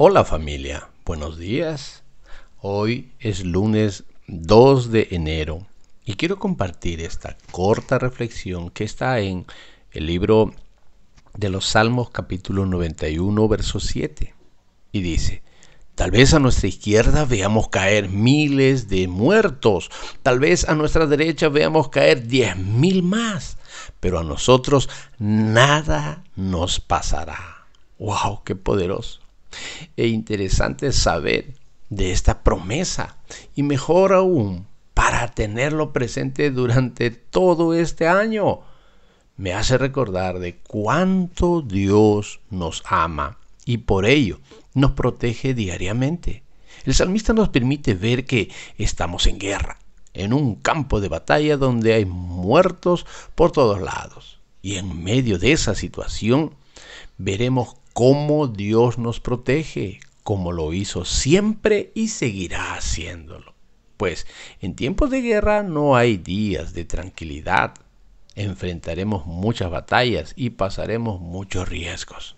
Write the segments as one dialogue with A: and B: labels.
A: Hola familia, buenos días. Hoy es lunes 2 de enero y quiero compartir esta corta reflexión que está en el libro de los Salmos capítulo 91 verso 7 y dice, Tal vez a nuestra izquierda veamos caer miles de muertos, tal vez a nuestra derecha veamos caer diez mil más, pero a nosotros nada nos pasará. ¡Wow! ¡Qué poderoso! E interesante saber de esta promesa y mejor aún para tenerlo presente durante todo este año. Me hace recordar de cuánto Dios nos ama y por ello nos protege diariamente. El salmista nos permite ver que estamos en guerra, en un campo de batalla donde hay muertos por todos lados. Y en medio de esa situación veremos cómo Dios nos protege, como lo hizo siempre y seguirá haciéndolo. Pues en tiempos de guerra no hay días de tranquilidad. Enfrentaremos muchas batallas y pasaremos muchos riesgos.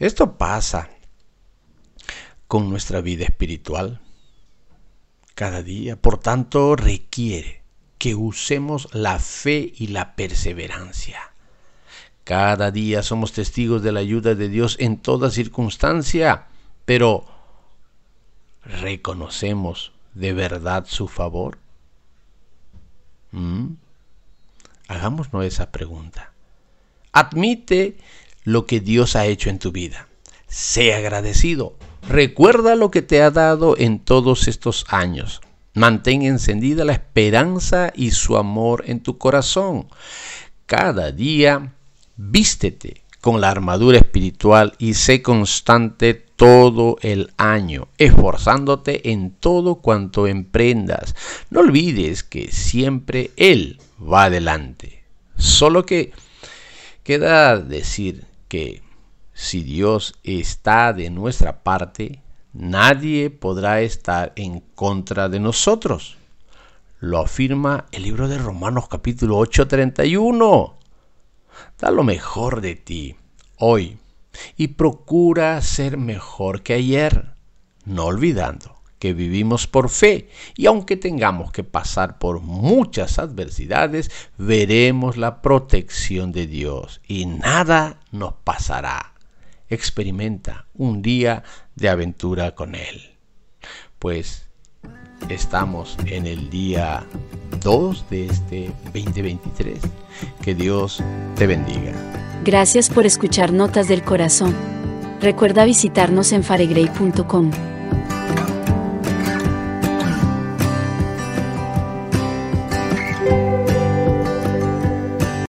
A: Esto pasa con nuestra vida espiritual cada día. Por tanto, requiere que usemos la fe y la perseverancia. Cada día somos testigos de la ayuda de Dios en toda circunstancia, pero ¿reconocemos de verdad su favor? ¿Mm? Hagámonos esa pregunta. Admite lo que Dios ha hecho en tu vida. Sé agradecido. Recuerda lo que te ha dado en todos estos años. Mantén encendida la esperanza y su amor en tu corazón. Cada día Vístete con la armadura espiritual y sé constante todo el año, esforzándote en todo cuanto emprendas. No olvides que siempre Él va adelante. Solo que queda decir que si Dios está de nuestra parte, nadie podrá estar en contra de nosotros. Lo afirma el libro de Romanos capítulo 8:31. Da lo mejor de ti hoy y procura ser mejor que ayer, no olvidando que vivimos por fe y aunque tengamos que pasar por muchas adversidades, veremos la protección de Dios y nada nos pasará. Experimenta un día de aventura con Él. Pues estamos en el día 2 de este 2023. Que Dios te bendiga.
B: Gracias por escuchar Notas del Corazón. Recuerda visitarnos en faregrey.com.